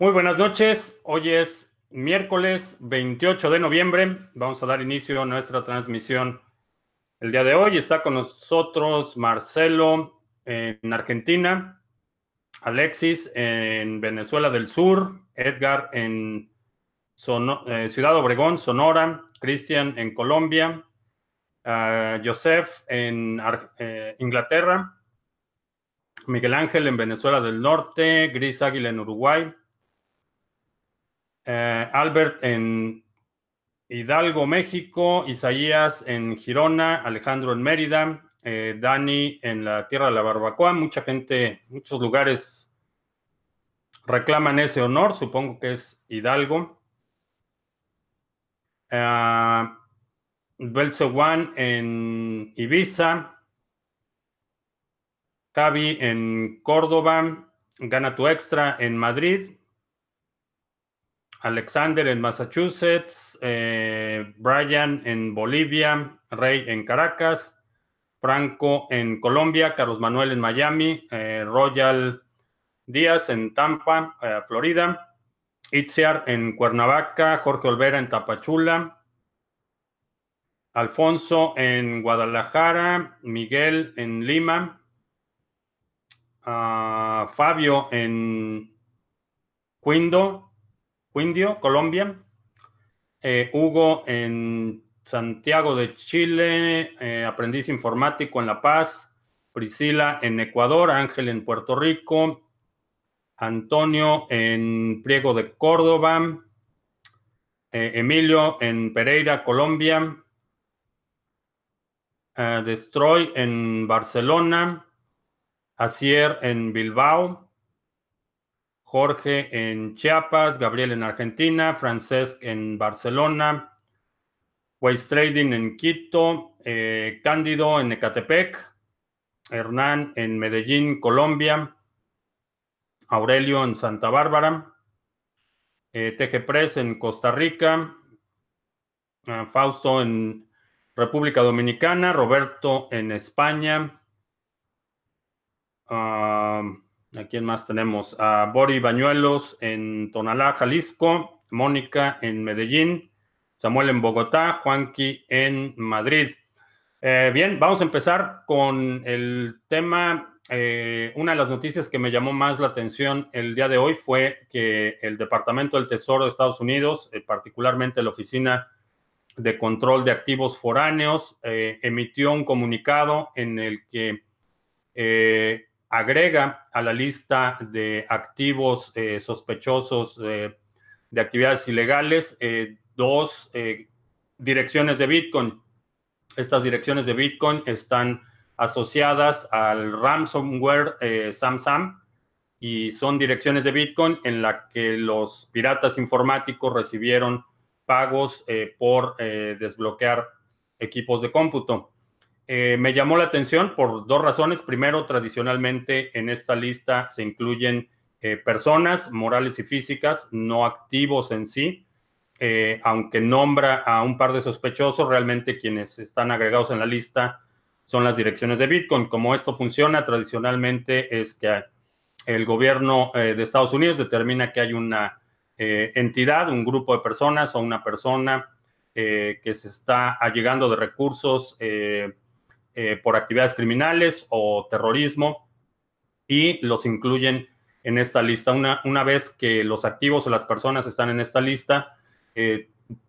Muy buenas noches. Hoy es miércoles 28 de noviembre. Vamos a dar inicio a nuestra transmisión el día de hoy. Está con nosotros Marcelo en Argentina, Alexis en Venezuela del Sur, Edgar en eh, Ciudad Obregón, Sonora, Cristian en Colombia, uh, Joseph en eh, Inglaterra, Miguel Ángel en Venezuela del Norte, Gris Águila en Uruguay, eh, Albert en Hidalgo, México, Isaías en Girona, Alejandro en Mérida, Dani en la Tierra de la Barbacoa. Mucha gente, muchos lugares reclaman ese honor, supongo que es Hidalgo. Uh, One en Ibiza. Javi en Córdoba. Gana tu extra en Madrid. Alexander en Massachusetts. Eh, Brian en Bolivia. Rey en Caracas. Franco en Colombia. Carlos Manuel en Miami. Eh, Royal Díaz en Tampa, eh, Florida. Itziar en Cuernavaca, Jorge Olvera en Tapachula, Alfonso en Guadalajara, Miguel en Lima, ah, Fabio en Quindo, Quindio, Colombia, eh, Hugo en Santiago de Chile, eh, aprendiz informático en La Paz, Priscila en Ecuador, Ángel en Puerto Rico, Antonio en Priego de Córdoba, eh, Emilio en Pereira, Colombia, Destroy en Barcelona, Asier en Bilbao, Jorge en Chiapas, Gabriel en Argentina, Francesc en Barcelona, Waste Trading en Quito, eh, Cándido en Ecatepec, Hernán en Medellín, Colombia, Aurelio en Santa Bárbara, eh, Press en Costa Rica, ah, Fausto en República Dominicana, Roberto en España. Ah, ¿A quién más tenemos? A Bori Bañuelos en Tonalá, Jalisco, Mónica en Medellín, Samuel en Bogotá, Juanqui en Madrid. Eh, bien, vamos a empezar con el tema eh, una de las noticias que me llamó más la atención el día de hoy fue que el Departamento del Tesoro de Estados Unidos, eh, particularmente la Oficina de Control de Activos Foráneos, emitió un comunicado en el que agrega a la lista de activos sospechosos de actividades ilegales dos direcciones de Bitcoin. Estas direcciones de Bitcoin están asociadas al ransomware eh, SamSam y son direcciones de Bitcoin en la que los piratas informáticos recibieron pagos eh, por eh, desbloquear equipos de cómputo. Me llamó la atención por dos razones. Primero, tradicionalmente en esta lista se incluyen personas morales y físicas, no activos en sí. aunque nombra a un par de sospechosos, realmente quienes están agregados en la lista son las direcciones de Bitcoin. Como esto funciona tradicionalmente es que el gobierno eh, de Estados Unidos determina que hay una eh, entidad, un grupo de personas o una persona eh, que se está allegando de recursos por actividades criminales o terrorismo y los incluyen en esta lista. Una, una vez que los activos o las personas están en esta lista,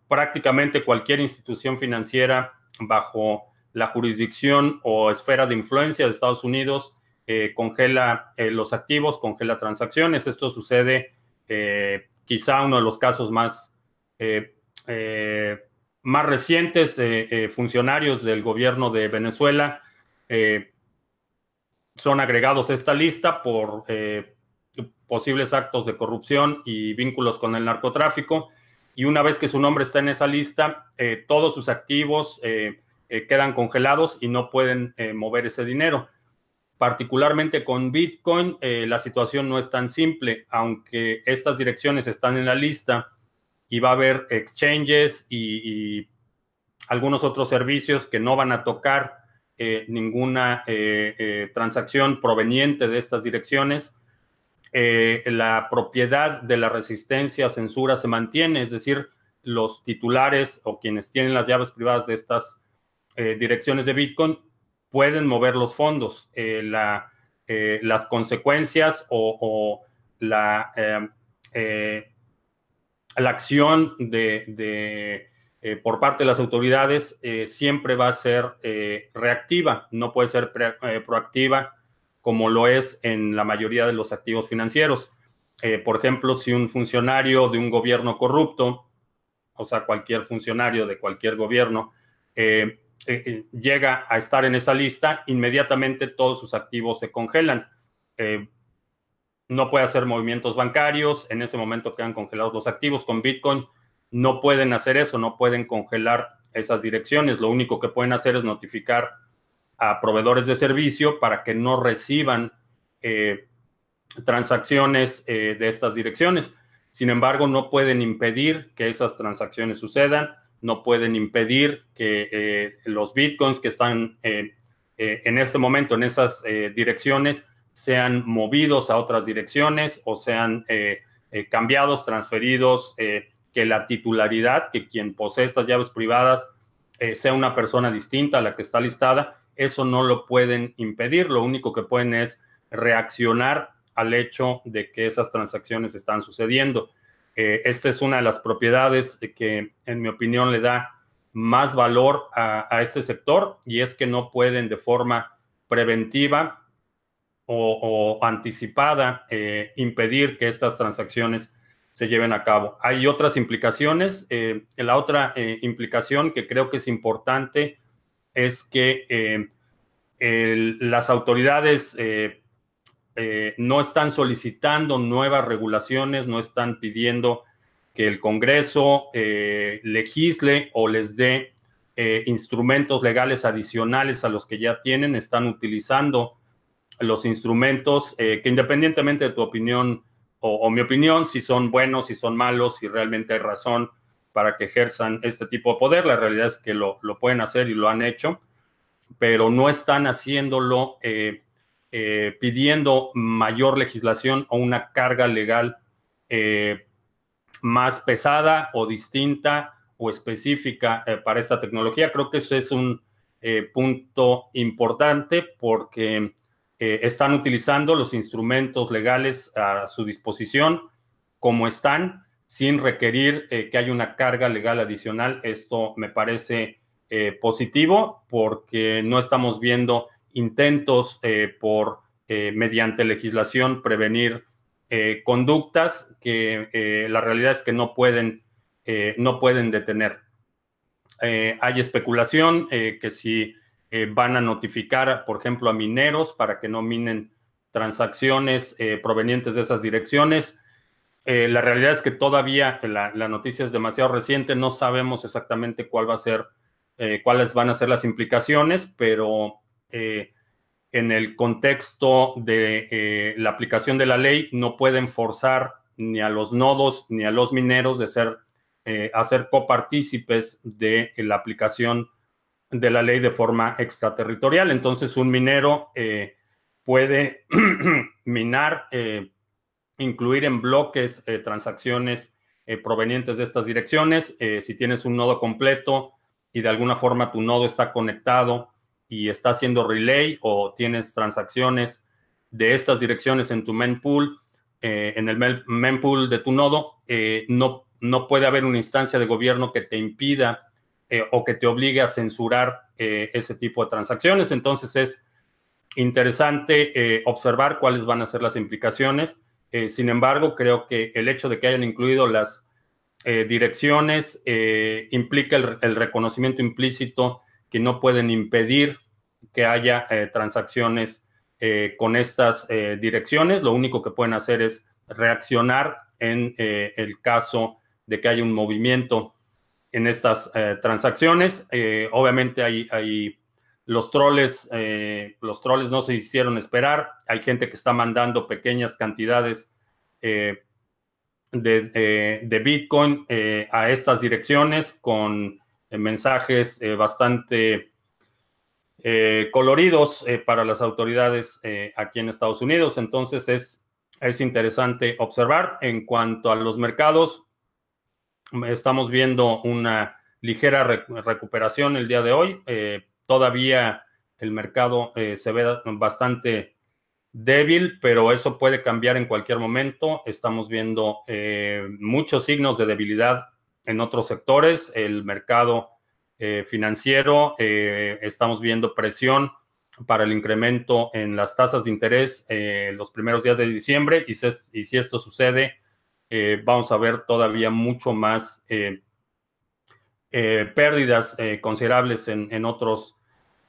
prácticamente cualquier institución financiera bajo la jurisdicción o esfera de influencia de Estados Unidos eh, congela eh, los activos, congela transacciones. Esto sucede eh, quizá uno de los casos más, más recientes. funcionarios del gobierno de Venezuela son agregados a esta lista por posibles actos de corrupción y vínculos con el narcotráfico. Y una vez que su nombre está en esa lista, todos sus activos, eh, quedan congelados y no pueden eh, mover ese dinero. Particularmente con Bitcoin, eh, la situación no es tan simple, aunque estas direcciones están en la lista y va a haber exchanges y, algunos otros servicios que no van a tocar ninguna transacción proveniente de estas direcciones. la propiedad de la resistencia a censura se mantiene, es decir, los titulares o quienes tienen las llaves privadas de estas direcciones de Bitcoin pueden mover los fondos. La, las consecuencias o, la, la acción de eh, por parte de las autoridades eh, siempre va a ser eh, reactiva, no puede ser proactiva como lo es en la mayoría de los activos financieros. por ejemplo, si un funcionario de un gobierno corrupto, o sea, cualquier funcionario de cualquier gobierno, llega a estar en esa lista, inmediatamente todos sus activos se congelan. No puede hacer movimientos bancarios, en ese momento quedan congelados los activos. Con Bitcoin no pueden hacer eso, no pueden congelar esas direcciones. Lo único que pueden hacer es notificar a proveedores de servicio para que no reciban eh, transacciones eh, de estas direcciones. Sin embargo, no pueden impedir que esas transacciones sucedan, no pueden impedir que eh, los bitcoins que están en este momento en esas direcciones sean movidos a otras direcciones o sean cambiados, transferidos, que la titularidad, que quien posee estas llaves privadas eh, sea una persona distinta a la que está listada, eso no lo pueden impedir. Lo único que pueden es reaccionar al hecho de que esas transacciones están sucediendo. Eh, esta es una de las propiedades que, en mi opinión, le da más valor a, este sector y es que no pueden de forma preventiva o, anticipada eh, impedir que estas transacciones se lleven a cabo. Hay otras implicaciones. Eh, la otra eh, implicación que creo que es importante es que las autoridades no están solicitando nuevas regulaciones, no están pidiendo que el Congreso legisle o les dé instrumentos legales adicionales a los que ya tienen, están utilizando los instrumentos que independientemente de tu opinión o, mi opinión, si son buenos, si son malos, si realmente hay razón para que ejerzan este tipo de poder. La realidad es que lo, pueden hacer y lo han hecho, pero no están haciéndolo eh, eh, pidiendo mayor legislación o una carga legal eh, más pesada o distinta o específica para esta tecnología. Creo que eso es un punto importante porque eh, están utilizando los instrumentos legales a su disposición como están, sin requerir eh, que haya una carga legal adicional. Esto me parece eh, positivo porque no estamos viendo intentos por, mediante legislación, prevenir conductas que la realidad es que no pueden, no pueden detener. hay especulación que si eh, van a notificar, por ejemplo, a mineros para que no minen transacciones eh, provenientes de esas direcciones. Eh, la realidad es que todavía la, noticia es demasiado reciente, no sabemos exactamente cuál va a ser, cuáles van a ser las implicaciones, pero en el contexto de la aplicación de la ley no pueden forzar ni a los nodos ni a los mineros de ser, a ser copartícipes de la aplicación de la ley de forma extraterritorial. Entonces, un minero eh, puede minar, eh, incluir en bloques eh, transacciones provenientes de estas direcciones. si tienes un nodo completo y de alguna forma tu nodo está conectado y está haciendo relay o tienes transacciones de estas direcciones en tu mempool, en el mempool de tu nodo, no, no puede haber una instancia de gobierno que te impida eh, o que te obligue a censurar eh, ese tipo de transacciones. Entonces es interesante eh, observar cuáles van a ser las implicaciones. sin embargo, creo que el hecho de que hayan incluido las direcciones implica el, reconocimiento implícito que no pueden impedir que haya transacciones con estas direcciones. Lo único que pueden hacer es reaccionar en el caso de que haya un movimiento en estas eh, transacciones. Eh, obviamente hay, los troles, eh, los troles no se hicieron esperar. Hay gente que está mandando pequeñas cantidades de, de, Bitcoin a estas direcciones con mensajes bastante coloridos para las autoridades aquí en Estados Unidos. Entonces es es interesante observar. En cuanto a los mercados, estamos viendo una ligera recuperación el día de hoy. Eh, todavía el mercado eh, se ve bastante débil, pero eso puede cambiar en cualquier momento. Estamos viendo eh, muchos signos de debilidad en otros sectores. El mercado financiero, estamos viendo presión para el incremento en las tasas de interés los primeros días de diciembre y, y si esto sucede, vamos a ver todavía mucho más eh, pérdidas eh, considerables en, otros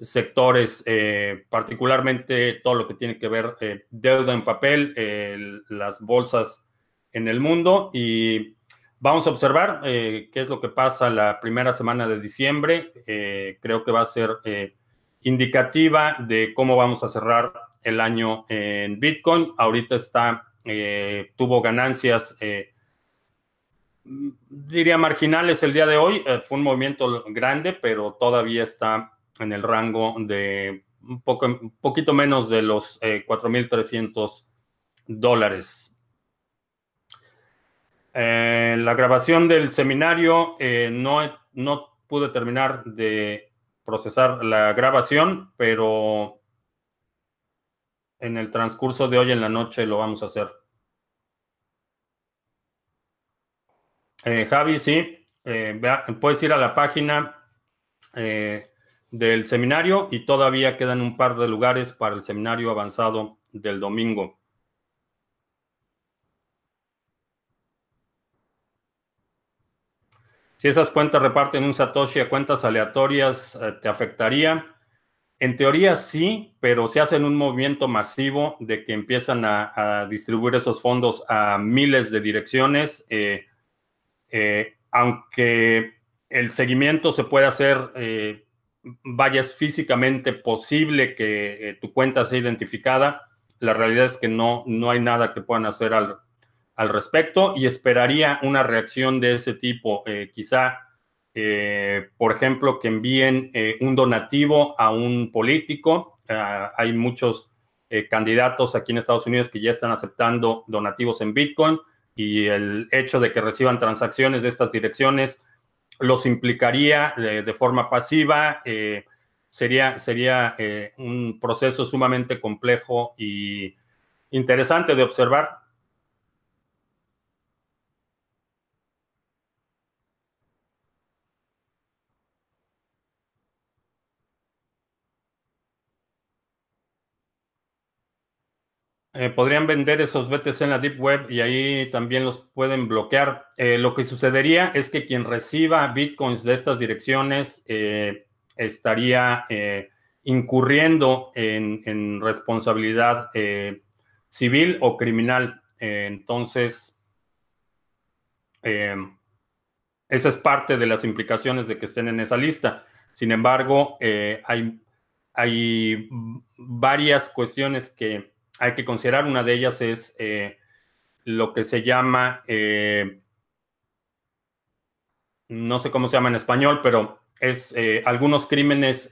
sectores, eh, particularmente todo lo que tiene que ver deuda en papel, las bolsas en el mundo y vamos a observar qué es lo que pasa la primera semana de diciembre. creo que va a ser indicativa de cómo vamos a cerrar el año en Bitcoin. Ahorita está, tuvo ganancias diría marginales el día de hoy. Eh, fue un movimiento grande, pero todavía está en el rango de un, poco, un poquito menos de los 4.300 eh, dólares. Eh, la grabación del seminario no, no pude terminar de procesar la grabación, pero en el transcurso de hoy en la noche lo vamos a hacer. Eh, Javi, sí, eh, puedes ir a la página eh, del seminario y todavía quedan un par de lugares para el seminario avanzado del domingo. Si esas cuentas reparten un Satoshi a cuentas aleatorias, ¿te afectaría? En teoría sí, pero se hacen un movimiento masivo de que empiezan a, distribuir esos fondos a miles de direcciones. Eh, aunque el seguimiento se puede hacer, eh, vaya, es físicamente posible que eh, tu cuenta sea identificada, la realidad es que no, no hay nada que puedan hacer al, respecto y esperaría una reacción de ese tipo. quizá, por ejemplo, que envíen un donativo a un político. hay muchos candidatos aquí en Estados Unidos que ya están aceptando donativos en Bitcoin y el hecho de que reciban transacciones de estas direcciones los implicaría de, forma pasiva. Eh, sería sería eh, un proceso sumamente complejo y interesante de observar. Eh, podrían vender esos BTC en la Deep Web y ahí también los pueden bloquear. Eh, lo que sucedería es que quien reciba bitcoins de estas direcciones eh, estaría incurriendo en, responsabilidad civil o criminal. entonces, esa es parte de las implicaciones de que estén en esa lista. Sin embargo, hay, hay varias cuestiones que hay que considerar. Una de ellas es eh, lo que se llama, eh, no sé cómo se llama en español, pero es eh, algunos crímenes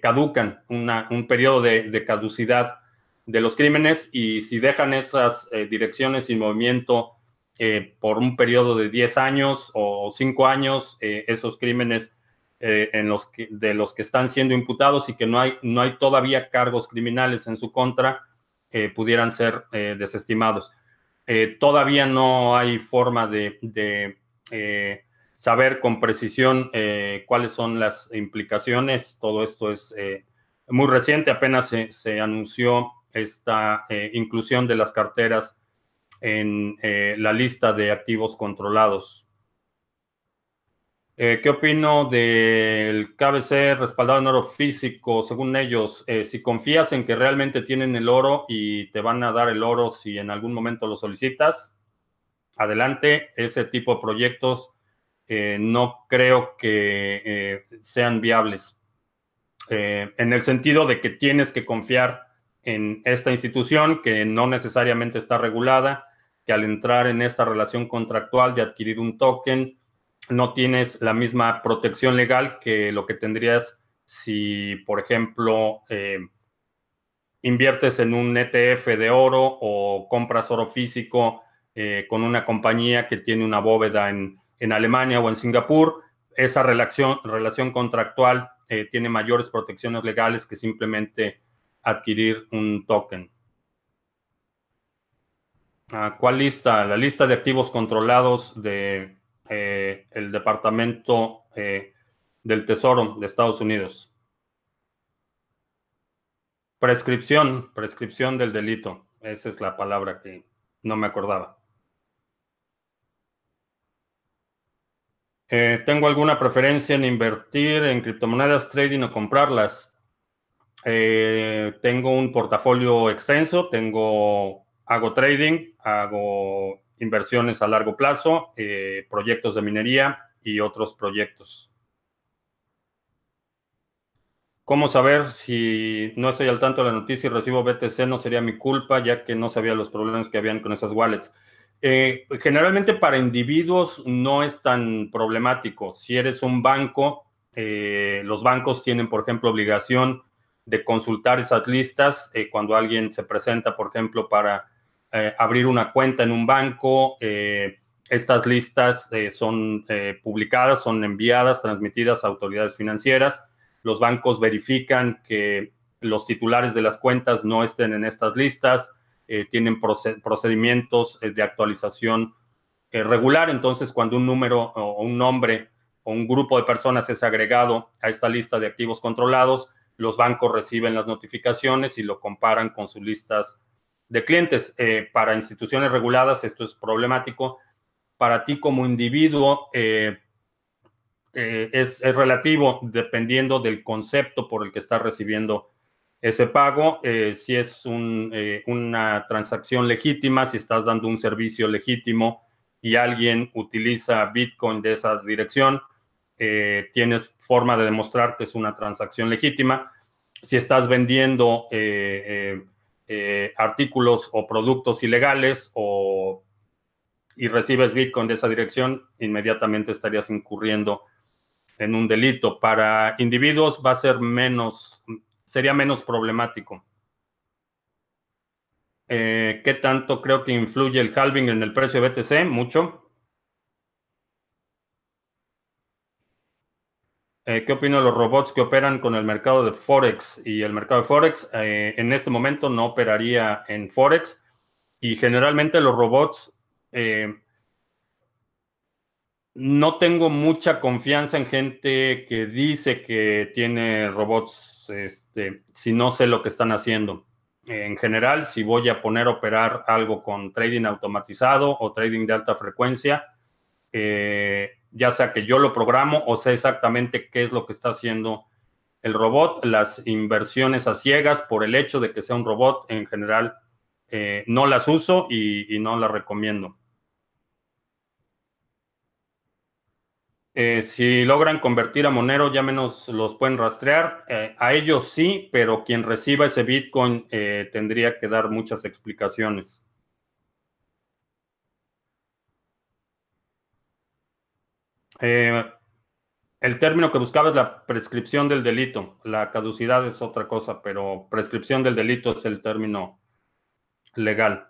caducan, un periodo de, caducidad de los crímenes y si dejan esas direcciones sin movimiento por un periodo de 10 años o 5 años, esos crímenes en los de los que están siendo imputados y que no hay, no hay todavía cargos criminales en su contra, eh, pudieran ser eh, desestimados. Eh, todavía no hay forma de, saber con precisión cuáles son las implicaciones. Todo esto es muy reciente, apenas se, anunció esta inclusión de las carteras en la lista de activos controlados. Eh, ¿Qué opino del KBC respaldado en oro físico? Según ellos, eh, si confías en que realmente tienen el oro y te van a dar el oro si en algún momento lo solicitas, adelante. Ese tipo de proyectos eh, no creo que sean viables. en el sentido de que tienes que confiar en esta institución que no necesariamente está regulada, que al entrar en esta relación contractual de adquirir un token, no tienes la misma protección legal que lo que tendrías si, por ejemplo, eh, inviertes en un ETF de oro o compras oro físico eh, con una compañía que tiene una bóveda en, Alemania o en Singapur, esa relación, relación contractual eh, tiene mayores protecciones legales que simplemente adquirir un token. Ah, ¿Cuál lista? La lista de activos controlados del de, el Departamento del Tesoro de Estados Unidos. Prescripción, prescripción del delito. Esa es la palabra que no me acordaba. Eh, ¿Tengo alguna preferencia en invertir en criptomonedas, trading o comprarlas? Eh, tengo un portafolio extenso, tengo, hago trading, hago inversiones a largo plazo, eh, proyectos de minería y otros proyectos. ¿Cómo saber si no estoy al tanto de la noticia y recibo BTC? No sería mi culpa, ya que no sabía los problemas que habían con esas wallets. Eh, generalmente para individuos no es tan problemático. Si eres un banco, eh, los bancos tienen, por ejemplo, obligación de consultar esas listas eh, cuando alguien se presenta, por ejemplo, para abrir una cuenta en un banco. estas listas son publicadas, son enviadas, transmitidas a autoridades financieras los bancos verifican que los titulares de las cuentas no estén en estas listas, eh, tienen procedimientos eh, de actualización eh, regular. Entonces, cuando un número o un nombre o un grupo de personas es agregado a esta lista de activos controlados, los bancos reciben las notificaciones y lo comparan con sus listas de clientes. para instituciones reguladas esto es problemático. Para ti como individuo, eh, es, relativo dependiendo del concepto por el que está recibiendo ese pago. Eh, si es eh, una transacción legítima, si estás dando un servicio legítimo y alguien utiliza Bitcoin de esa dirección, tienes forma de demostrar que es una transacción legítima. Si estás vendiendo artículos o productos ilegales o y recibes Bitcoin de esa dirección, inmediatamente estarías incurriendo en un delito. Para individuos va a ser menos, sería menos problemático. Eh, ¿Qué tanto creo que influye el halving en el precio de BTC? Mucho. Eh, ¿Qué opino de los robots que operan con el mercado de Forex? Y el mercado de Forex eh, en este momento no operaría en Forex y generalmente los robots no tengo mucha confianza en gente que dice que tiene robots, este, si no sé lo que están haciendo. En general, si voy a poner a operar algo con trading automatizado o trading de alta frecuencia, eh, ya sea que yo lo programo o sé exactamente qué es lo que está haciendo el robot, las inversiones a ciegas por el hecho de que sea un robot, en general, eh, no las uso y no las recomiendo. Eh, si logran convertir a Monero, ya menos los pueden rastrear. Eh, a ellos sí, pero quien reciba ese Bitcoin tendría que dar muchas explicaciones. El término que buscaba es la prescripción del delito. La caducidad es otra cosa, pero prescripción del delito es el término legal.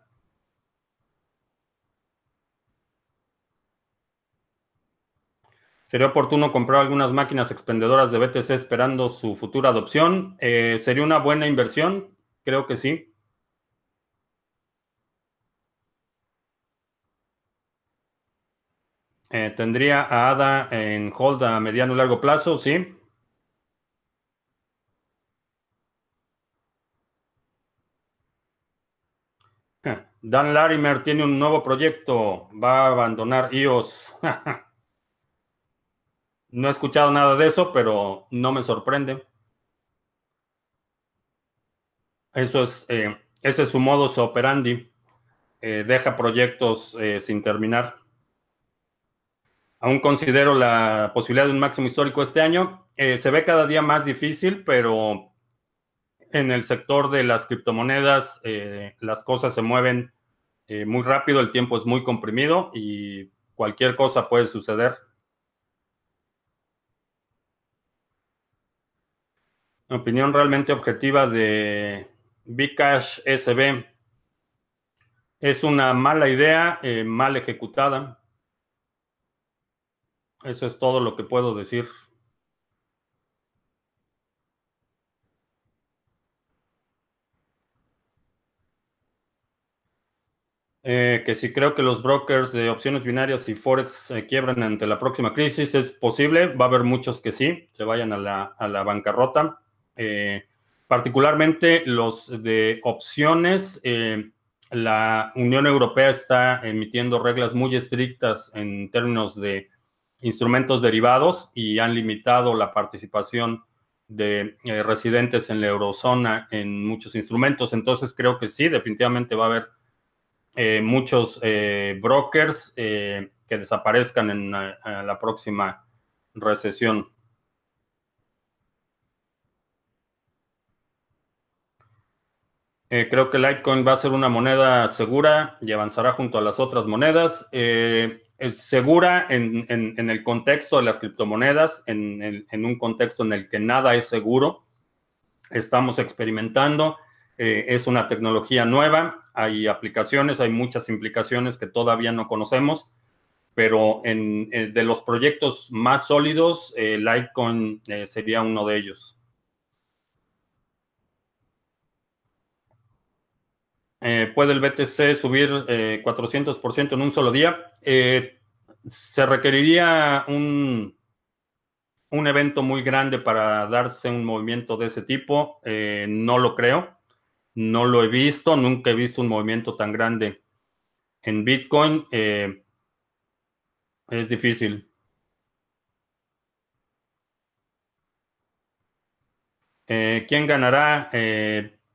Sería oportuno comprar algunas máquinas expendedoras de BTC esperando su futura adopción. Eh, ¿Sería una buena inversión? Creo que sí. Eh, ¿Tendría a ADA en hold a mediano y largo plazo? Sí. Dan Larimer tiene un nuevo proyecto. Va a abandonar iOS. No he escuchado nada de eso, pero no me sorprende. Eso es, eh, ese es su modus operandi. Eh, deja proyectos eh, sin terminar. Aún considero la posibilidad de un máximo histórico este año. se ve cada día más difícil, pero en el sector de las criptomonedas las cosas se mueven muy rápido, el tiempo es muy comprimido y cualquier cosa puede suceder. opinión realmente objetiva de Bcash SB es una mala idea, mal ejecutada. Eso es todo lo que puedo decir. Eh, que si creo que los brokers de opciones binarias y Forex quiebran ante la próxima crisis, es posible. Va a haber muchos que sí, se vayan a la, bancarrota. Eh, particularmente los de opciones. Eh, la Unión Europea está emitiendo reglas muy estrictas en términos de instrumentos derivados y han limitado la participación de residentes en la eurozona en muchos instrumentos. Entonces creo que sí, definitivamente va a haber eh, muchos eh, brokers eh, que desaparezcan en la próxima recesión. creo que Litecoin va a ser una moneda segura y avanzará junto a las otras monedas. Es segura en, el contexto de las criptomonedas, en, un contexto en el que nada es seguro. Estamos experimentando eh, es una tecnología nueva, hay aplicaciones, hay muchas implicaciones que todavía no conocemos, pero eh, de los proyectos más sólidos, eh, Litecoin sería uno de ellos. ¿Puede el BTC subir 400% en un solo día? se requeriría un, un evento muy grande para darse un movimiento de ese tipo. no lo creo. No lo he visto, nunca he visto un movimiento tan grande en Bitcoin. Eh, es difícil. Eh, ¿Quién ganará?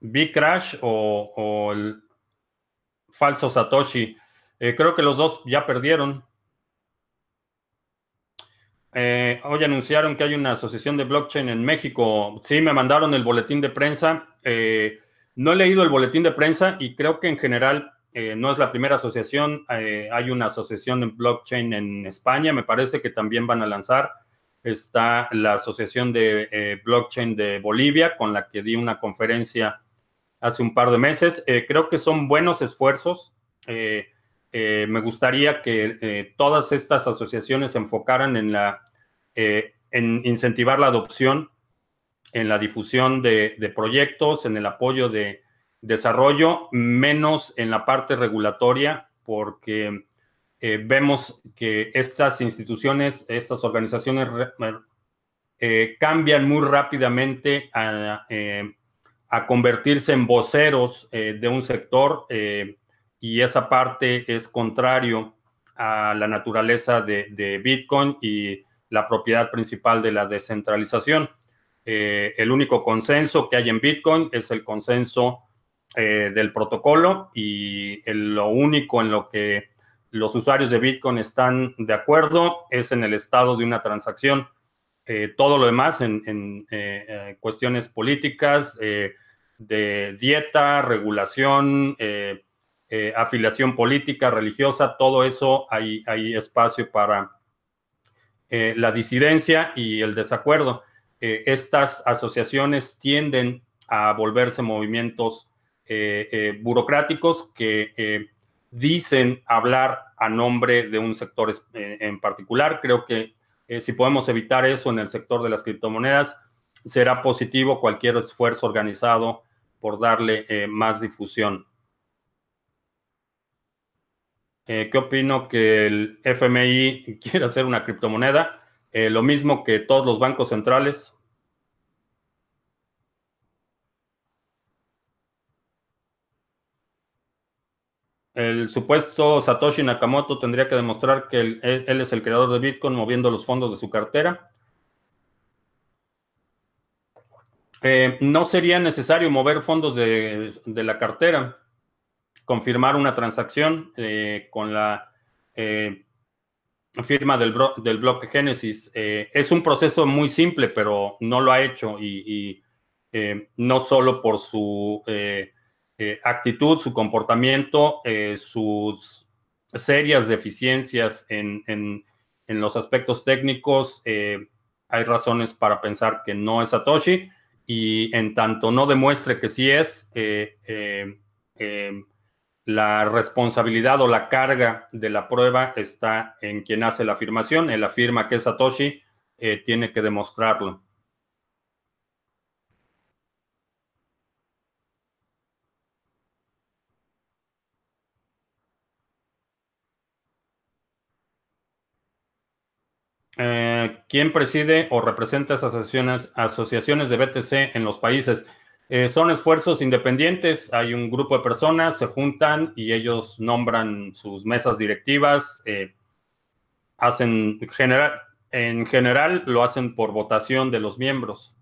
Eh, ¿Bcrash o, el falso Satoshi? creo que los dos ya perdieron. hoy anunciaron que hay una asociación de blockchain en México. Sí, me mandaron el boletín de prensa. No he leído el boletín de prensa y creo que en general eh, no es la primera asociación. Eh, hay una asociación de blockchain en España, me parece que también van a lanzar. Está la asociación de eh, blockchain de Bolivia, con la que di una conferencia hace un par de meses. creo que son buenos esfuerzos. me gustaría que todas estas asociaciones se enfocaran en la en incentivar la adopción en la difusión de, proyectos, en el apoyo de desarrollo, menos en la parte regulatoria, porque eh, vemos que estas instituciones, estas organizaciones eh, cambian muy rápidamente a, eh, convertirse en voceros de un sector y esa parte es contrario a la naturaleza de Bitcoin y la propiedad principal de la descentralización. Eh, el único consenso que hay en Bitcoin es el consenso eh, del protocolo y lo único en lo que los usuarios de Bitcoin están de acuerdo es en el estado de una transacción. Eh, todo lo demás en, cuestiones políticas, de dieta, regulación, afiliación política, religiosa, todo eso hay, hay espacio para la disidencia y el desacuerdo. Eh, estas asociaciones tienden a volverse movimientos eh, eh, burocráticos que dicen hablar a nombre de un sector en particular. Creo que si podemos evitar eso en el sector de las criptomonedas, será positivo cualquier esfuerzo organizado por darle más difusión. ¿Qué opino que el FMI quiera hacer una criptomoneda? lo mismo que todos los bancos centrales, el supuesto Satoshi Nakamoto tendría que demostrar que él, es el creador de Bitcoin moviendo los fondos de su cartera. Eh, no sería necesario mover fondos de, la cartera, confirmar una transacción eh, con la eh, firma del, del, bloque Génesis. es un proceso muy simple, pero no lo ha hecho y no solo por su actitud, su comportamiento, sus serias deficiencias en, los aspectos técnicos, hay razones para pensar que no es Satoshi y en tanto no demuestre que sí es, la responsabilidad o la carga de la prueba está en quien hace la afirmación. Él afirma que es Satoshi, tiene que demostrarlo. Eh, ¿Quién preside o representa esas asociaciones, de BTC en los países? Eh, son esfuerzos independientes, hay un grupo de personas, se juntan y ellos nombran sus mesas directivas, eh, hacen general, en general lo hacen por votación de los miembros.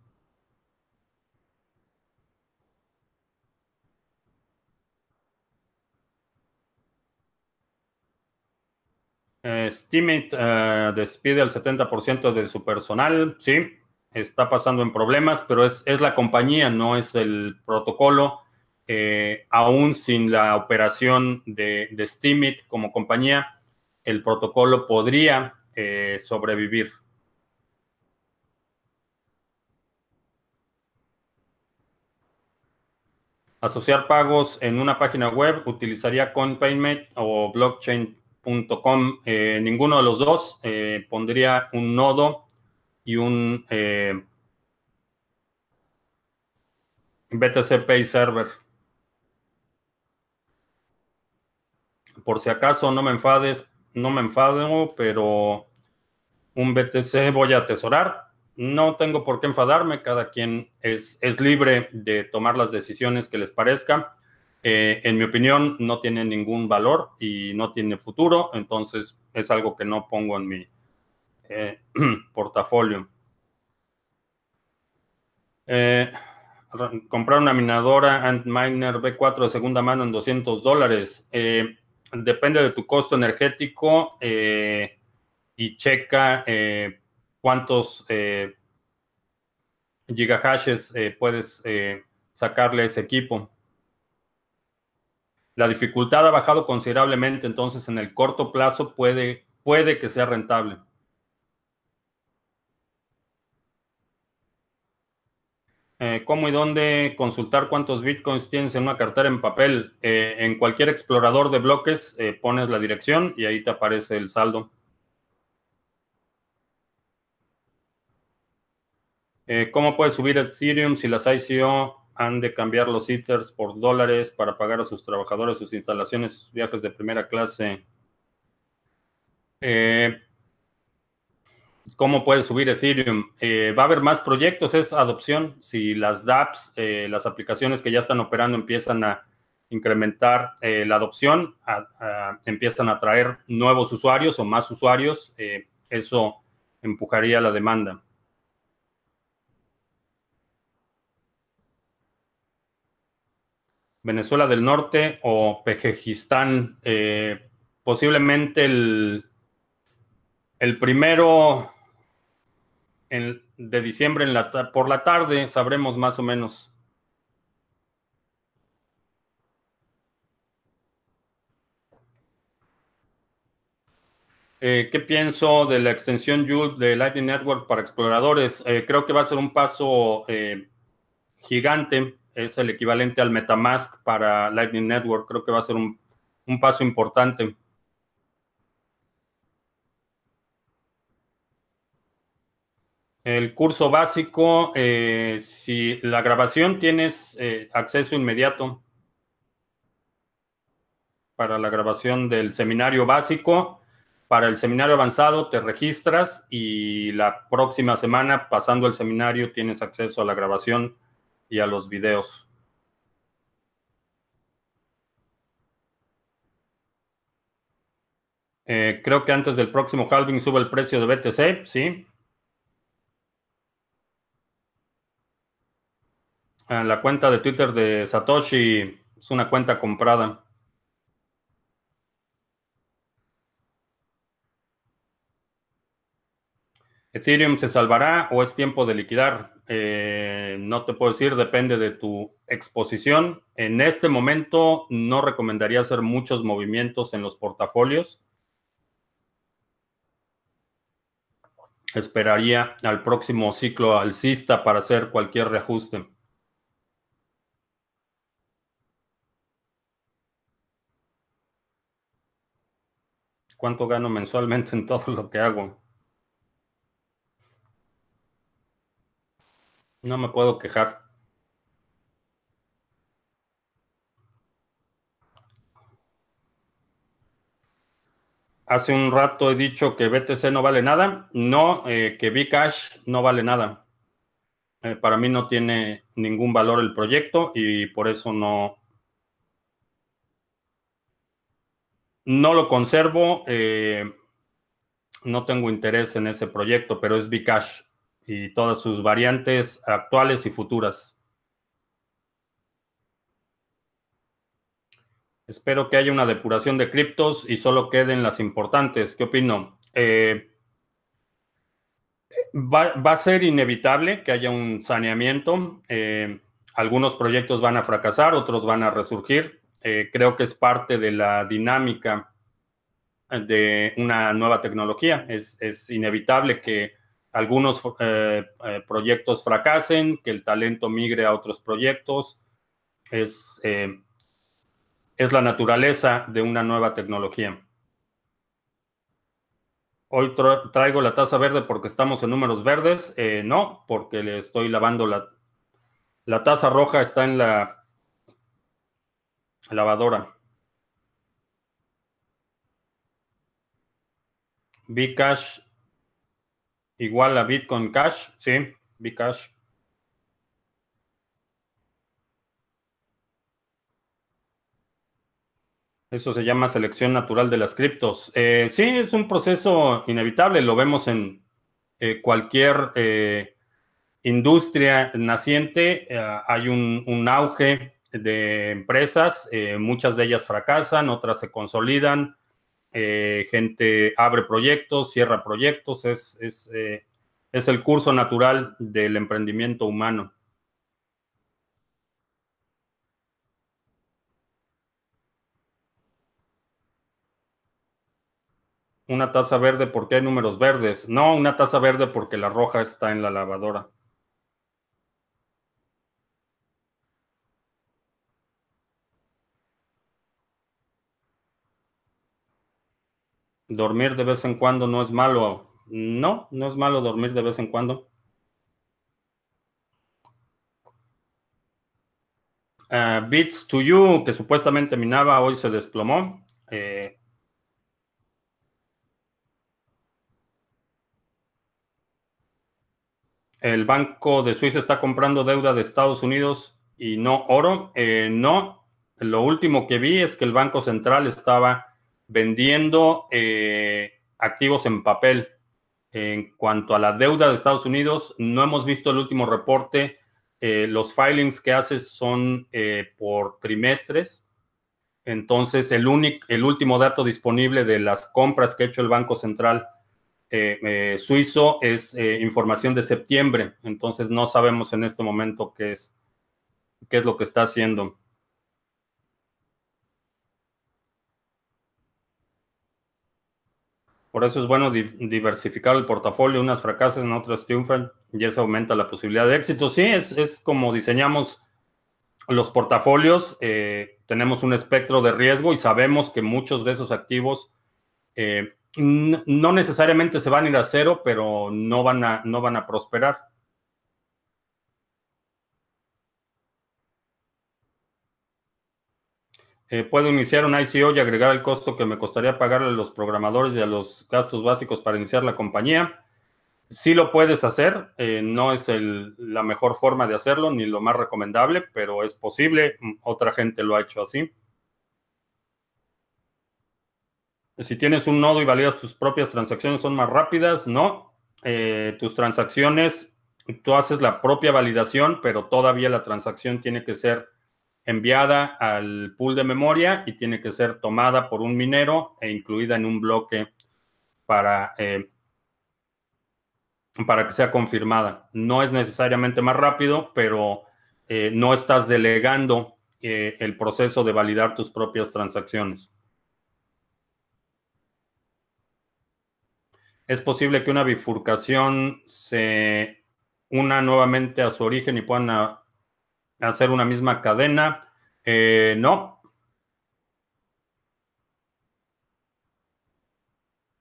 Eh, Steemit eh, despide al 70% de su personal, sí, está pasando en problemas, pero es, la compañía, no es el protocolo. Eh, aún sin la operación de, de Steemit como compañía, el protocolo podría sobrevivir. Asociar pagos en una página web utilizaría CoinPayment o blockchain .com, eh, ninguno de los dos eh, pondría un nodo y un eh, BTC Pay Server. Por si acaso no me enfades, no me enfado, pero un BTC voy a atesorar. No tengo por qué enfadarme, cada quien es, es libre de tomar las decisiones que les parezca. Eh, en mi opinión, no tiene ningún valor y no tiene futuro, entonces es algo que no pongo en mi eh, portafolio. Eh, comprar una minadora Antminer B4 de segunda mano en 200 dólares. depende de tu costo energético y checa cuántos gigahashes puedes sacarle a ese equipo. La dificultad ha bajado considerablemente, entonces en el corto plazo puede, puede que sea rentable. Eh, ¿Cómo y dónde consultar cuántos bitcoins tienes en una cartera en papel? Eh, en cualquier explorador de bloques eh, pones la dirección y ahí te aparece el saldo. ¿Cómo puedes subir Ethereum si las ICO han de cambiar los Ethers por dólares para pagar a sus trabajadores sus instalaciones, sus viajes de primera clase. Eh, ¿Cómo puede subir Ethereum? Eh, va a haber más proyectos, es adopción. Si las dApps, eh, las aplicaciones que ya están operando empiezan a incrementar la adopción, empiezan a traer nuevos usuarios o más usuarios, eso empujaría la demanda. Venezuela del Norte o Pejejistán. Eh, posiblemente el, el primero de diciembre en la, por la tarde sabremos más o menos. Eh, ¿Qué pienso de la extensión Joule de Lightning Network para exploradores? Eh, creo que va a ser un paso gigante es el equivalente al Metamask para Lightning Network. Creo que va a ser un, paso importante. El curso básico, eh, si la grabación tienes eh, acceso inmediato para la grabación del seminario básico, para el seminario avanzado te registras y la próxima semana, pasando el seminario, tienes acceso a la grabación y a los videos. Eh, creo que antes del próximo halving sube el precio de BTC, sí. Ah, la cuenta de Twitter de Satoshi es una cuenta comprada. ¿Ethereum se salvará o es tiempo de liquidar? Eh, no te puedo decir, depende de tu exposición. En este momento no recomendaría hacer muchos movimientos en los portafolios. esperaría al próximo ciclo alcista para hacer cualquier reajuste. ¿Cuánto gano mensualmente en todo lo que hago? No me puedo quejar. Hace un rato he dicho que BTC no vale nada. No, eh, que Bcash no vale nada. Eh, para mí no tiene ningún valor el proyecto y por eso no, no lo conservo. Eh, no tengo interés en ese proyecto, pero es Bcash y todas sus variantes actuales y futuras. Espero que haya una depuración de criptos y solo queden las importantes. ¿Qué opino? Eh, va, a ser inevitable que haya un saneamiento. Eh, algunos proyectos van a fracasar, otros van a resurgir. Eh, creo que es parte de la dinámica de una nueva tecnología. Es, es inevitable que algunos proyectos fracasen, que el talento migre a otros proyectos. Es es la naturaleza de una nueva tecnología. Hoy traigo la taza verde porque estamos en números verdes. Eh, no, porque le estoy lavando la... La taza roja está en la lavadora. Bcash igual a Bitcoin Cash. Sí, Bcash. Eso se llama selección natural de las criptos. Eh, sí, es un proceso inevitable, lo vemos en eh, cualquier eh, industria naciente. hay un, auge de empresas, muchas de ellas fracasan, otras se consolidan, gente abre proyectos, cierra proyectos, es, es el curso natural del emprendimiento humano. Una taza verde porque hay números verdes. No, una taza verde porque la roja está en la lavadora. Dormir de vez en cuando no es malo. No, no es malo dormir de vez en cuando. Uh, Beats to You, que supuestamente minaba, hoy se desplomó. Eh, el Banco de Suiza está comprando deuda de Estados Unidos y no oro. Eh, no, lo último que vi es que el Banco Central estaba vendiendo eh, activos en papel. En cuanto a la deuda de Estados Unidos, no hemos visto el último reporte. Eh, los filings que hace son por trimestres. Entonces, el, único, el último dato disponible de las compras que ha hecho el Banco Central eh, eh, suizo es eh, información de septiembre, entonces no sabemos en este momento qué es, qué es lo que está haciendo. Por eso es bueno diversificar el portafolio, unas fracasan, otras triunfan y eso aumenta la posibilidad de éxito. Sí, es, es como diseñamos los portafolios, tenemos un espectro de riesgo y sabemos que muchos de esos activos no necesariamente se van a ir a cero, pero no van a, no van a prosperar. Eh, puedo iniciar un ICO y agregar el costo que me costaría pagarle a los programadores y a los gastos básicos para iniciar la compañía. Sí lo puedes hacer, eh, no es la mejor forma de hacerlo ni lo más recomendable, pero es posible. Otra gente lo ha hecho así. Si tienes un nodo y validas tus propias transacciones, son más rápidas, no. Eh, tus transacciones, tú haces la propia validación, pero todavía la transacción tiene que ser enviada al pool de memoria y tiene que ser tomada por un minero e incluida en un bloque para, eh, para que sea confirmada. No es necesariamente más rápido, pero eh, no estás delegando el proceso de validar tus propias transacciones. ¿Es posible que una bifurcación se una nuevamente a su origen y puedan hacer una misma cadena? Eh, no.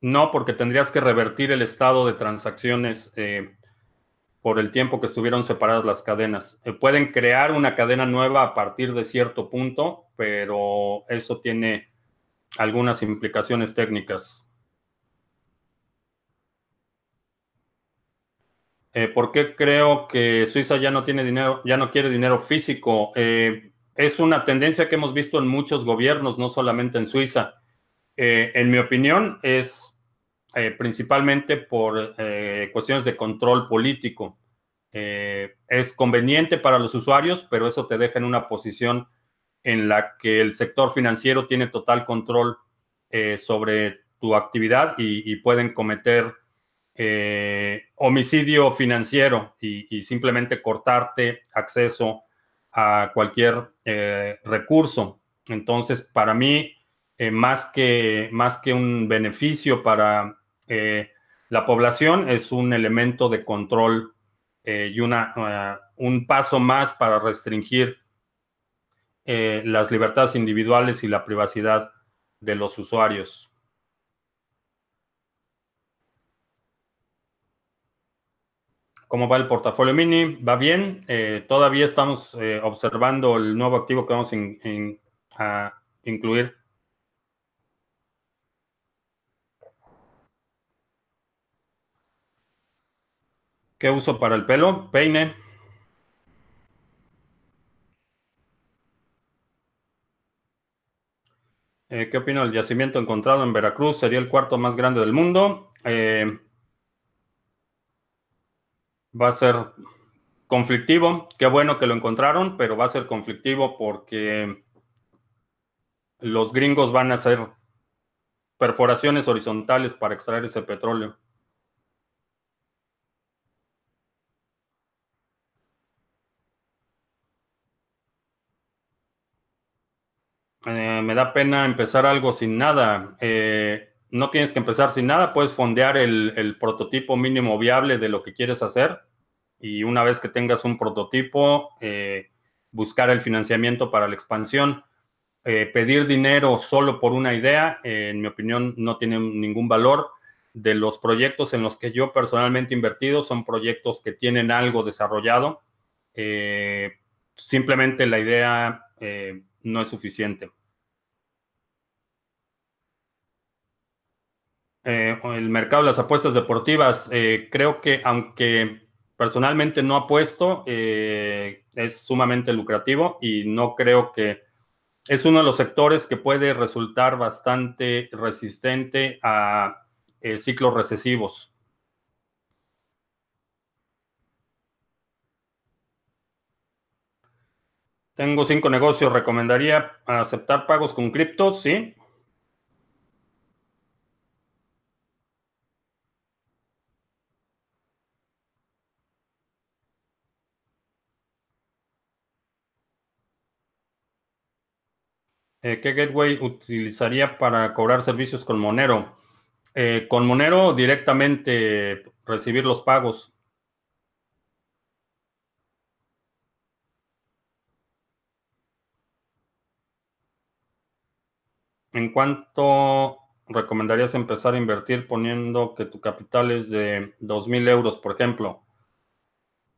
No, porque tendrías que revertir el estado de transacciones eh, por el tiempo que estuvieron separadas las cadenas. Eh, pueden crear una cadena nueva a partir de cierto punto, pero eso tiene algunas implicaciones técnicas. Eh, ¿Por qué creo que Suiza ya no tiene dinero, ya no quiere dinero físico? Eh, es una tendencia que hemos visto en muchos gobiernos, no solamente en Suiza. en mi opinión, es eh, principalmente por eh, cuestiones de control político. Eh, es conveniente para los usuarios, pero eso te deja en una posición en la que el sector financiero tiene total control sobre tu actividad y, pueden cometer homicidio financiero y, simplemente cortarte acceso a cualquier recurso. Entonces, para mí, más, que, más que un beneficio para eh, la población es un elemento de control eh, y una, un paso más para restringir eh, las libertades individuales y la privacidad de los usuarios. ¿Cómo va el portafolio mini? Va bien. todavía estamos observando el nuevo activo que vamos a incluir ¿Qué uso para el pelo? Peine. Eh, ¿Qué opino del yacimiento encontrado en Veracruz? Sería el cuarto más grande del mundo. Eh, va a ser conflictivo. Qué bueno que lo encontraron, pero va a ser conflictivo porque los gringos van a hacer perforaciones horizontales para extraer ese petróleo. Eh, me da pena empezar algo sin nada. Eh, no tienes que empezar sin nada, puedes fondear el, prototipo mínimo viable de lo que quieres hacer y una vez que tengas un prototipo, eh, buscar el financiamiento para la expansión. pedir dinero solo por una idea, en mi opinión, no tiene ningún valor. De los proyectos en los que yo personalmente he invertido, son proyectos que tienen algo desarrollado. simplemente la idea no es suficiente. Eh, el mercado de las apuestas deportivas, eh, creo que aunque personalmente no apuesto, eh, es sumamente lucrativo y no creo que es uno de los sectores que puede resultar bastante resistente a ciclos recesivos. Tengo cinco negocios. ¿Recomendaría aceptar pagos con criptos? Sí. Eh, ¿Qué gateway utilizaría para cobrar servicios con Monero? Eh, con Monero directamente recibir los pagos. ¿En cuánto recomendarías empezar a invertir poniendo que tu capital es de 2.000 euros, por ejemplo?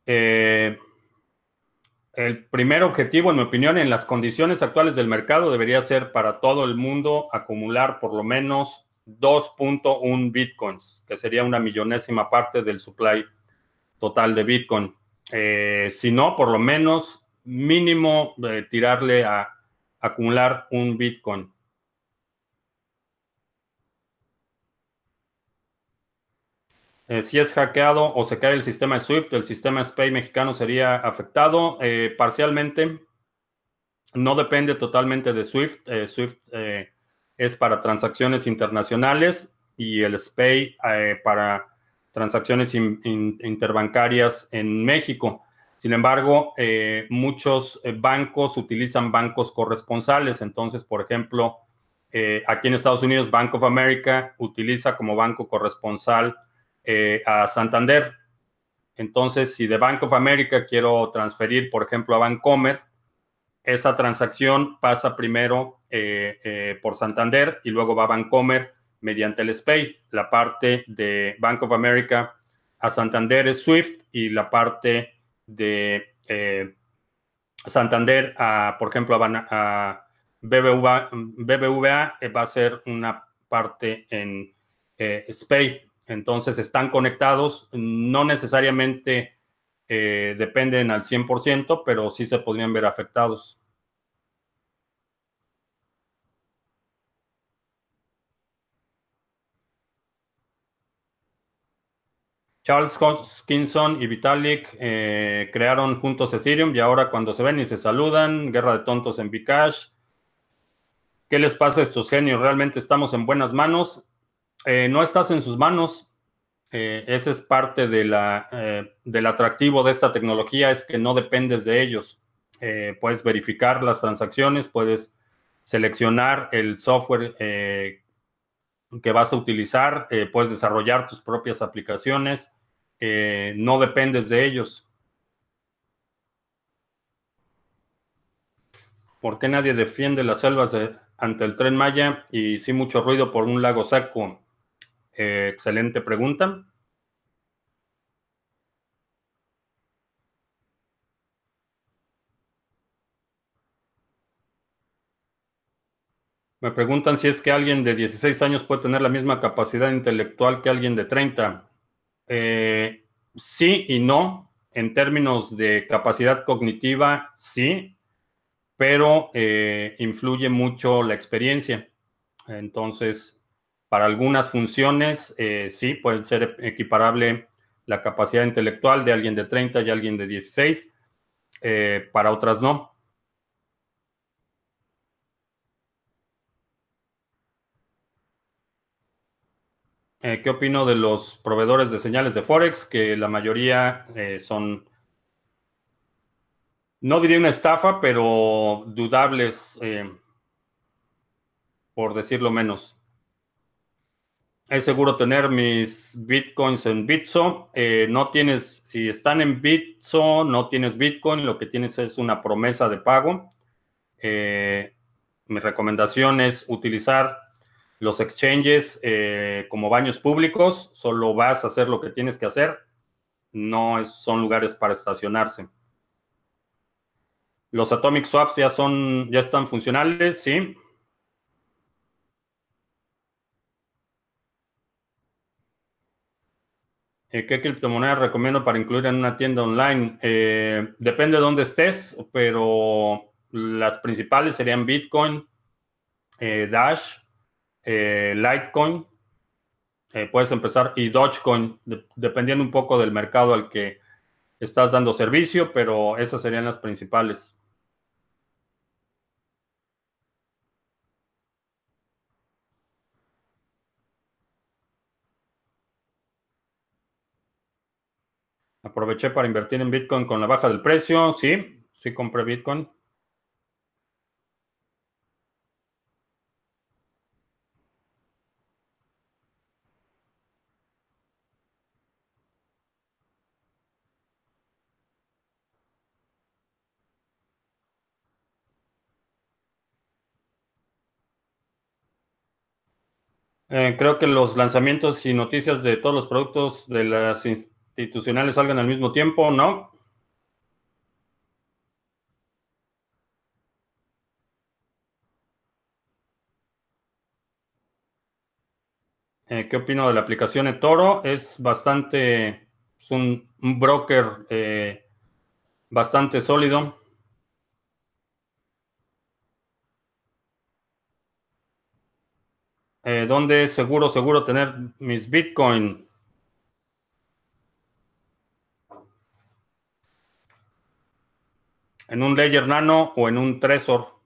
Eh, el primer objetivo, en mi opinión, en las condiciones actuales del mercado debería ser para todo el mundo acumular por lo menos 2.1 bitcoins, que sería una millonésima parte del supply total de bitcoin. Eh, si no, por lo menos mínimo eh, tirarle a acumular un bitcoin. Eh, si es hackeado o se cae el sistema de SWIFT, el sistema SPAY mexicano sería afectado eh, parcialmente. No depende totalmente de SWIFT. Eh, SWIFT es para transacciones internacionales y el SPAY para transacciones interbancarias en México. Sin embargo, muchos bancos utilizan bancos corresponsales. Entonces, por ejemplo, eh, aquí en Estados Unidos, Bank of America utiliza como banco corresponsal eh, a Santander. Entonces, si de Bank of America quiero transferir, por ejemplo, a Bancomer, esa transacción pasa primero eh, por Santander y luego va a Bancomer mediante el SPAY. La parte de Bank of America a Santander es SWIFT y la parte de Santander a, por ejemplo, a, BBVA, eh, va a ser una parte en eh, SPAY. Entonces están conectados, no necesariamente eh, dependen al 100%, pero sí se podrían ver afectados. Charles Hoskinson y Vitalik crearon juntos Ethereum y ahora cuando se ven y se saludan, guerra de tontos en Bcash, ¿Qué les pasa a estos genios? ¿Realmente estamos en buenas manos? Eh, no estás en sus manos. Eh, ese es parte eh, del atractivo de esta tecnología, es que no dependes de ellos. puedes verificar las transacciones, puedes seleccionar el software que vas a utilizar, puedes desarrollar tus propias aplicaciones, no dependes de ellos. ¿Por qué nadie defiende las selvas ante el tren Maya y sí mucho ruido por un lago seco? Eh, excelente pregunta. Me preguntan si es que alguien de 16 años puede tener la misma capacidad intelectual que alguien de 30. Eh, sí y no. En términos de capacidad cognitiva, sí pero eh, influye mucho la experiencia. Entonces, para algunas funciones, eh, sí, puede ser equiparable la capacidad intelectual de alguien de 30 y alguien de 16, eh, para otras no. ¿Qué opino de los proveedores de señales de Forex? Que la mayoría son no diría una estafa, pero dudables, eh, por decirlo menos. Es seguro tener mis bitcoins en Bitso. Eh, no tienes, si están en Bitso, no tienes bitcoin, lo que tienes es una promesa de pago. Eh, mi recomendación es utilizar los exchanges como baños públicos. Solo vas a hacer lo que tienes que hacer. No son lugares para estacionarse. Los Atomic Swaps ya son, ya están funcionales, sí. ¿Qué criptomonedas recomiendo para incluir en una tienda online? Eh, depende de dónde estés, pero las principales serían Bitcoin, eh, Dash, Litecoin. puedes empezar y Dogecoin, dependiendo un poco del mercado al que estás dando servicio, pero esas serían las principales. Aproveché para invertir en Bitcoin con la baja del precio. Sí, sí compré Bitcoin. Eh, creo que los lanzamientos y noticias de todos los productos de las institucionales salgan al mismo tiempo, ¿no? Eh, ¿Qué opino de la aplicación eToro? Es bastante, es un, broker eh, bastante sólido. Eh, ¿Dónde es seguro, seguro tener mis Bitcoin? En un Ledger Nano o en un Trezor.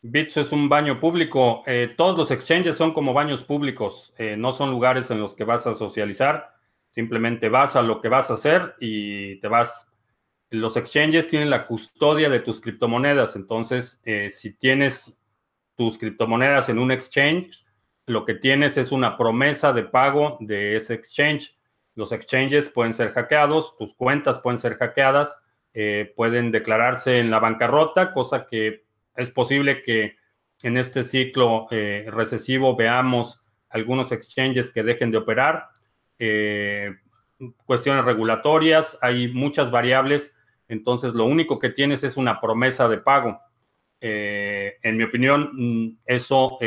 Bits es un baño público. Eh, todos los exchanges son como baños públicos. Eh, no son lugares en los que vas a socializar. Simplemente vas a lo que vas a hacer y te vas Los exchanges tienen la custodia de tus criptomonedas, entonces eh, si tienes tus criptomonedas en un exchange, lo que tienes es una promesa de pago de ese exchange. Los exchanges pueden ser hackeados, tus cuentas pueden ser hackeadas, eh, pueden declararse en la bancarrota, cosa que es posible que en este ciclo eh, recesivo veamos algunos exchanges que dejen de operar, eh, cuestiones regulatorias, hay muchas variables, entonces lo único que tienes es una promesa de pago. en mi opinión, mm, eso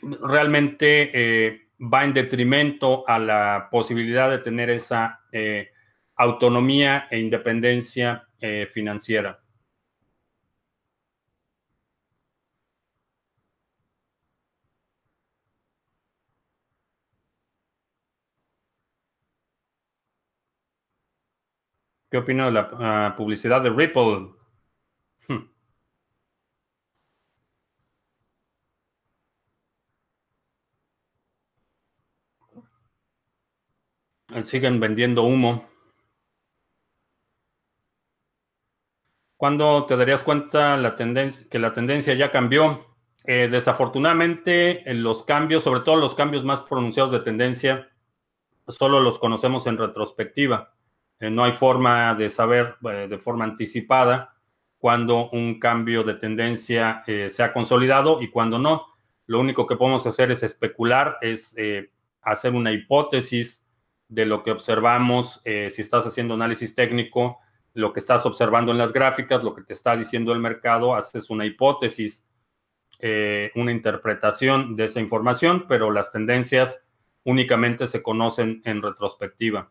realmente va en detrimento a la posibilidad de tener esa eh, autonomía e independencia eh, financiera. ¿Qué opina de la ah, publicidad de Ripple? Siguen vendiendo humo. ¿Cuándo te darías cuenta que la tendencia ya cambió? Eh, desafortunadamente, en los cambios, sobre todo los cambios más pronunciados de tendencia, solo los conocemos en retrospectiva. Eh, no hay forma de saber eh, de forma anticipada cuando un cambio de tendencia se ha consolidado y cuando no. Lo único que podemos hacer es especular, es hacer una hipótesis de lo que observamos, eh, si estás haciendo análisis técnico, lo que estás observando en las gráficas, lo que te está diciendo el mercado, haces una hipótesis, eh, una interpretación de esa información, pero las tendencias únicamente se conocen en retrospectiva.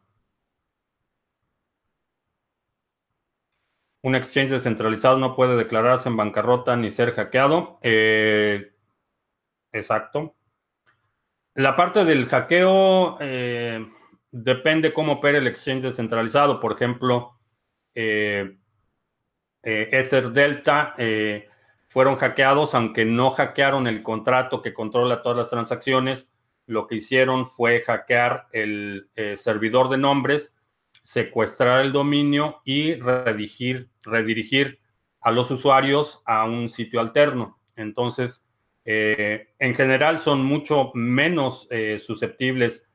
Un exchange descentralizado no puede declararse en bancarrota ni ser hackeado. Eh, exacto. La parte del hackeo, depende cómo opera el exchange descentralizado. Por ejemplo, eh, eh, Ether Delta eh, fueron hackeados, aunque no hackearon el contrato que controla todas las transacciones. Lo que hicieron fue hackear el servidor de nombres, secuestrar el dominio y redirigir, redirigir a los usuarios a un sitio alterno. Entonces, en general son mucho menos susceptibles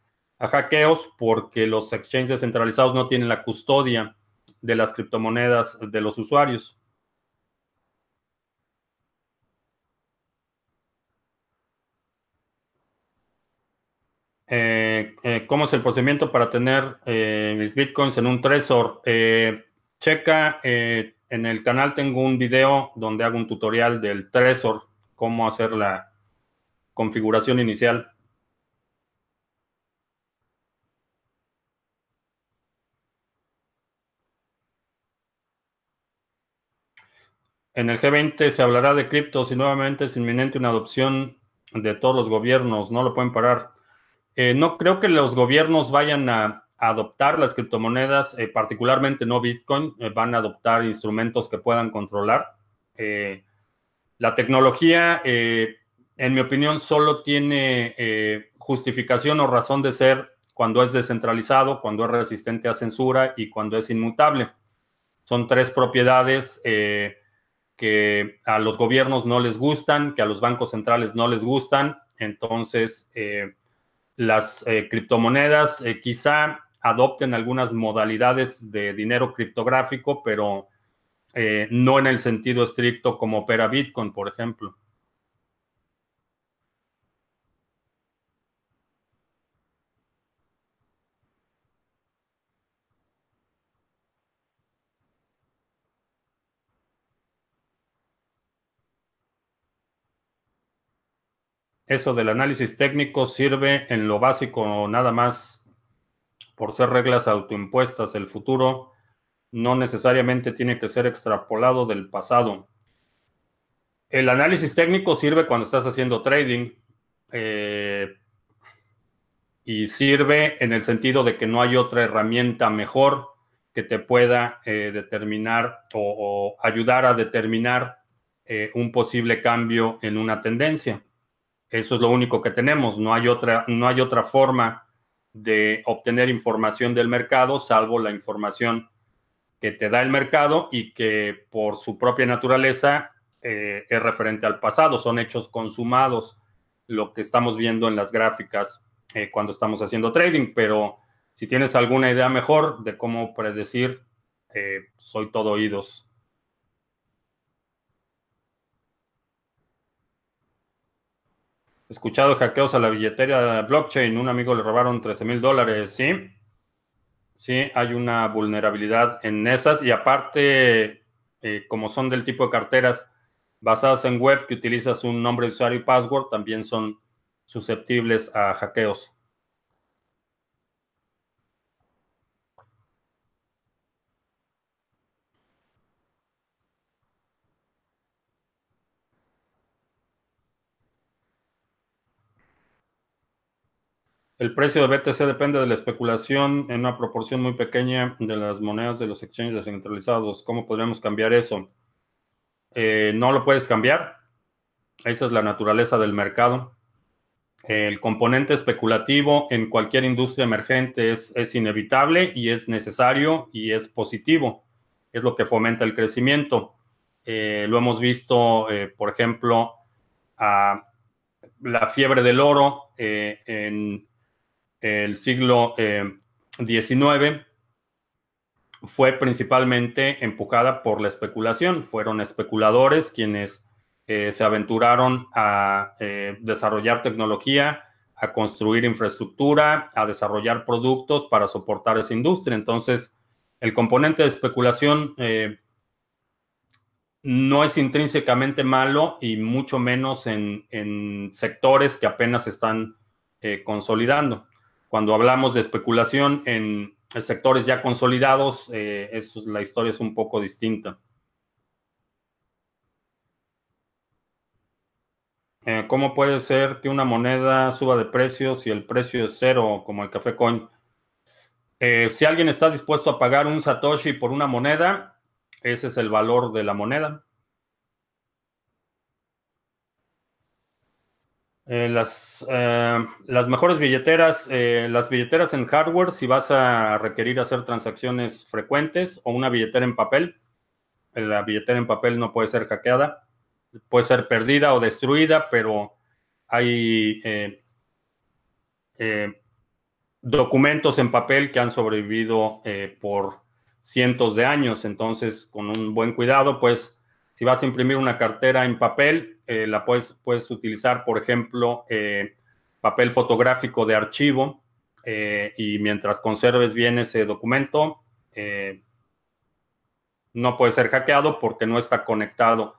a hackeos porque los exchanges centralizados no tienen la custodia de las criptomonedas de los usuarios. Eh, eh, ¿Cómo es el procedimiento para tener eh, mis bitcoins en un Trezor? checa, en el canal tengo un video donde hago un tutorial del Trezor, cómo hacer la configuración inicial. En el G20 se hablará de criptos y nuevamente es inminente una adopción de todos los gobiernos, no lo pueden parar. Eh, no creo que los gobiernos vayan a, adoptar las criptomonedas, eh, particularmente no Bitcoin, eh, van a adoptar instrumentos que puedan controlar. la tecnología, en mi opinión, solo tiene justificación o razón de ser cuando es descentralizado, cuando es resistente a censura y cuando es inmutable. Son tres propiedades que a los gobiernos no les gustan, que a los bancos centrales no les gustan. Entonces, eh, las eh, criptomonedas eh, quizá adopten algunas modalidades de dinero criptográfico, pero no en el sentido estricto como opera Bitcoin, por ejemplo. Eso del análisis técnico sirve en lo básico nada más por ser reglas autoimpuestas. El futuro no necesariamente tiene que ser extrapolado del pasado. El análisis técnico sirve cuando estás haciendo trading eh, y sirve en el sentido de que no hay otra herramienta mejor que te pueda eh, determinar o, ayudar a determinar eh, un posible cambio en una tendencia. Eso es lo único que tenemos. No hay otra, no hay otra forma de obtener información del mercado, salvo la información que te da el mercado y que por su propia naturaleza eh, es referente al pasado, son hechos consumados, lo que estamos viendo en las gráficas eh, cuando estamos haciendo trading, pero si tienes alguna idea mejor de cómo predecir, eh, soy todo oídos. Escuchado hackeos a la billetera blockchain. Un amigo le robaron 13 mil dólares. Sí, sí, hay una vulnerabilidad en esas. Y aparte, eh, como son del tipo de carteras basadas en web que utilizas un nombre de usuario y password, también son susceptibles a hackeos. El precio de BTC depende de la especulación en una proporción muy pequeña de las monedas de los exchanges descentralizados. ¿Cómo podríamos cambiar eso? Eh, no lo puedes cambiar. Esa es la naturaleza del mercado. El componente especulativo en cualquier industria emergente es, inevitable y es necesario y es positivo. Es lo que fomenta el crecimiento. Eh, lo hemos visto, eh, por ejemplo, la fiebre del oro en el siglo XIX eh, fue principalmente empujada por la especulación. Fueron especuladores quienes eh, se aventuraron a eh, desarrollar tecnología, a construir infraestructura, a desarrollar productos para soportar esa industria. Entonces, el componente de especulación no es intrínsecamente malo y mucho menos en, en sectores que apenas están consolidando. Cuando hablamos de especulación en sectores ya consolidados, eh, la historia es un poco distinta. Eh, ¿Cómo puede ser que una moneda suba de precio si el precio es cero, como el café coin? Eh, si alguien está dispuesto a pagar un Satoshi por una moneda, ese es el valor de la moneda. Eh, las, eh, las mejores billeteras, eh, las billeteras en hardware, si vas a requerir hacer transacciones frecuentes o una billetera en papel, la billetera en papel no puede ser hackeada, puede ser perdida o destruida, pero hay documentos en papel que han sobrevivido por cientos de años, entonces con un buen cuidado, pues si vas a imprimir una cartera en papel, eh, la puedes, puedes utilizar, por ejemplo, eh, papel fotográfico de archivo eh, y mientras conserves bien ese documento, no puede ser hackeado porque no está conectado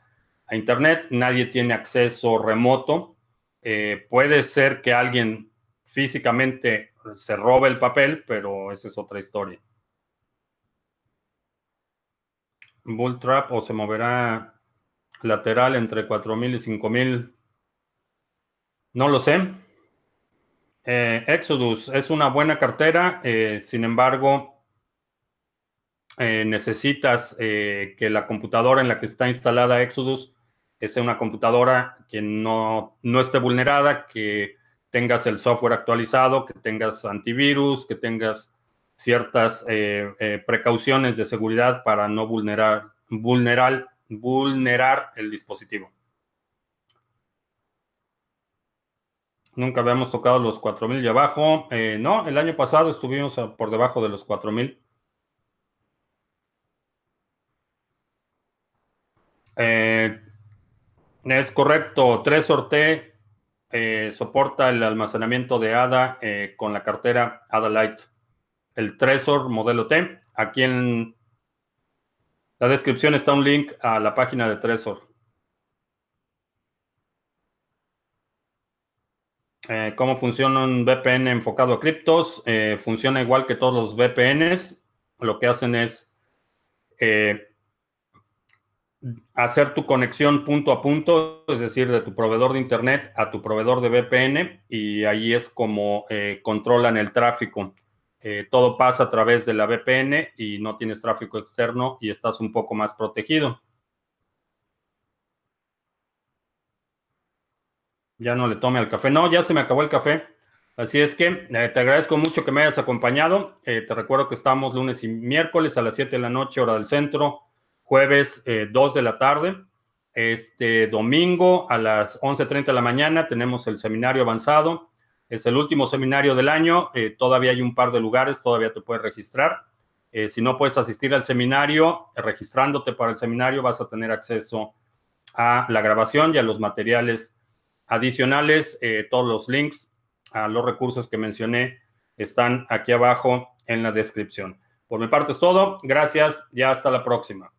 a Internet, nadie tiene acceso remoto. puede ser que alguien físicamente se robe el papel, pero esa es otra historia. Bull Trap o se moverá lateral entre 4000 y 5000. No lo sé. Eh, Exodus es una buena cartera, eh, sin embargo, eh, necesitas que la computadora en la que está instalada Exodus sea una computadora que no, no esté vulnerada, que tengas el software actualizado, que tengas antivirus, que tengas ciertas precauciones de seguridad para no vulnerar, vulnerar vulnerar el dispositivo. Nunca habíamos tocado los 4000 y abajo. Eh, no, el año pasado estuvimos por debajo de los 4000. Eh, es correcto. 3 T eh, soporta el almacenamiento de ADA con la cartera ADA Lite. El Tresor modelo T. Aquí en la descripción está un link a la página de Trezor. Eh, ¿Cómo funciona un VPN enfocado a criptos? Eh, funciona igual que todos los VPNs. Lo que hacen es eh, hacer tu conexión punto a punto, es decir, de tu proveedor de Internet a tu proveedor de VPN, y ahí es como controlan el tráfico. Eh, todo pasa a través de la VPN y no tienes tráfico externo y estás un poco más protegido. Ya no le tome al café. No, ya se me acabó el café. Así es que eh, te agradezco mucho que me hayas acompañado. Eh, te recuerdo que estamos lunes y miércoles a las 7 de la noche, hora del centro, jueves 2 de la tarde. Este domingo a las 11.30 de la mañana tenemos el seminario avanzado. Es el último seminario del año. todavía hay un par de lugares, todavía te puedes registrar. si no puedes asistir al seminario, registrándote para el seminario vas a tener acceso a la grabación y a los materiales adicionales. todos los links a los recursos que mencioné están aquí abajo en la descripción. Por mi parte es todo. Gracias y hasta la próxima.